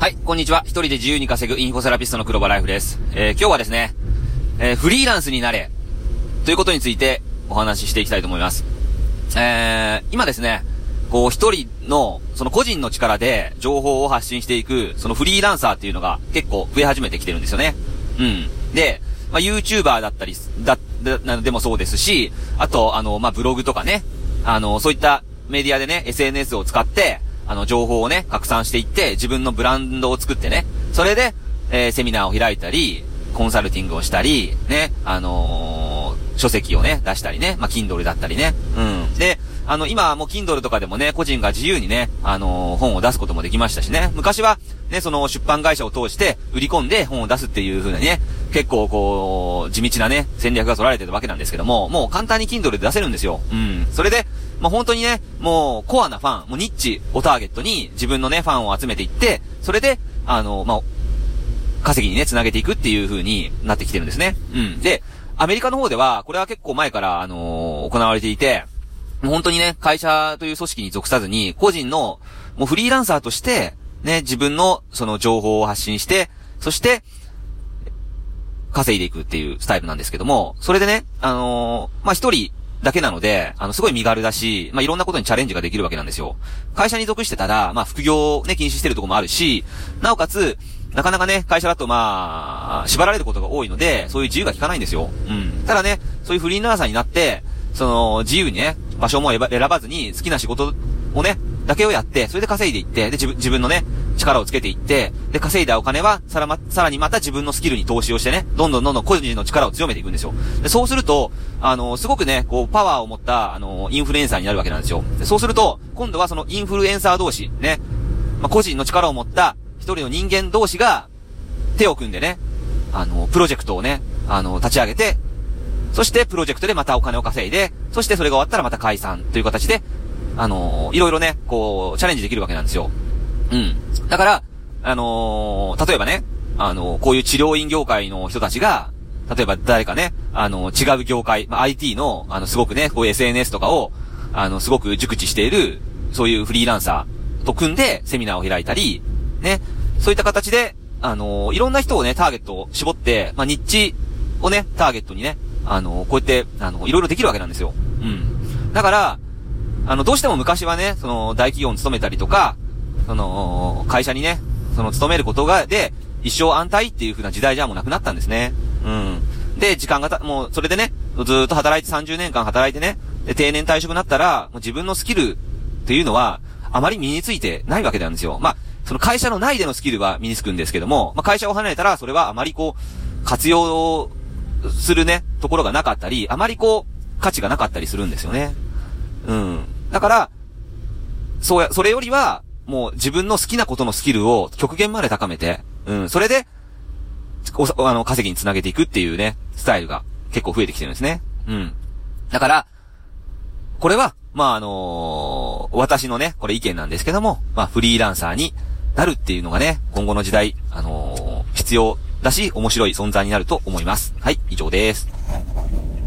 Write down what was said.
はい、こんにちは。一人で自由に稼ぐインフォセラピストの黒場ライフです。えー、今日はですね、えー、フリーランスになれ、ということについてお話ししていきたいと思います。えー、今ですね、こう一人の、その個人の力で情報を発信していく、そのフリーランサーっていうのが結構増え始めてきてるんですよね。うん。で、まあ、YouTuber だったり、だ、だ、でもそうですし、あと、あの、まあ、ブログとかね、あの、そういったメディアでね、SNS を使って、あの、情報をね、拡散していって、自分のブランドを作ってね、それで、えー、セミナーを開いたり、コンサルティングをしたり、ね、あのー、書籍をね、出したりね、まあ、Kindle だったりね、うん。で、あの、今はもう Kindle とかでもね、個人が自由にね、あのー、本を出すこともできましたしね、昔は、ね、その出版会社を通して売り込んで本を出すっていう風なね、結構こう、地道なね、戦略が取られてるわけなんですけども、もう簡単に Kindle で出せるんですよ。うん。それで、まあ、本当にね、もう、コアなファン、もうニッチをターゲットに自分のね、ファンを集めていって、それで、あの、まあ、稼ぎにね、繋げていくっていう風になってきてるんですね。うん。で、アメリカの方では、これは結構前から、あのー、行われていて、もう本当にね、会社という組織に属さずに、個人の、もうフリーランサーとして、ね、自分の、その情報を発信して、そして、稼いでいくっていうスタイルなんですけども、それでね、あのー、まあ、一人、だけなので、あの、すごい身軽だし、まあ、いろんなことにチャレンジができるわけなんですよ。会社に属してたら、まあ、副業をね、禁止してるとこもあるし、なおかつ、なかなかね、会社だとまあ、縛られることが多いので、そういう自由が効かないんですよ。うん。ただね、そういうフリーランサーになって、その、自由にね、場所も選ばずに好きな仕事をね、だけをやって、それで稼いでいって、で、自分、自分のね、力をつけていって、で、稼いだお金は、さらま、さらにまた自分のスキルに投資をしてね、どんどんどんどん個人の力を強めていくんですよ。で、そうすると、あの、すごくね、こう、パワーを持った、あの、インフルエンサーになるわけなんですよ。で、そうすると、今度はそのインフルエンサー同士、ね、まあ、個人の力を持った一人の人間同士が、手を組んでね、あの、プロジェクトをね、あの、立ち上げて、そしてプロジェクトでまたお金を稼いで、そしてそれが終わったらまた解散という形で、あの、いろいろね、こう、チャレンジできるわけなんですよ。うん。だから、あのー、例えばね、あのー、こういう治療院業界の人たちが、例えば誰かね、あの、違う業界、まあ、IT の、あの、すごくね、こういう SNS とかを、あの、すごく熟知している、そういうフリーランサーと組んでセミナーを開いたり、ね、そういった形で、あの、いろんな人をね、ターゲットを絞って、まあ、ニッチをね、ターゲットにね、あの、こうやって、あの、いろいろできるわけなんですよ。うん。だから、あの、どうしても昔はね、その、大企業に勤めたりとか、その、会社にね、その、勤めることが、で、一生安泰っていう風な時代じゃもうなくなったんですね。うん。で、時間がた、もう、それでね、ずっと働いて30年間働いてね、で、定年退職になったら、もう自分のスキルっていうのは、あまり身についてないわけなんですよ。まあ、その会社の内でのスキルは身につくんですけども、まあ、会社を離れたら、それはあまりこう、活用するね、ところがなかったり、あまりこう、価値がなかったりするんですよね。うん。だから、そうや、それよりは、もう自分の好きなことのスキルを極限まで高めて、うん、それで、お、あの、稼ぎにつなげていくっていうね、スタイルが結構増えてきてるんですね。うん。だから、これは、まあ、あのー、私のね、これ意見なんですけども、まあ、フリーランサーになるっていうのがね、今後の時代、あのー、必要だし、面白い存在になると思います。はい、以上です。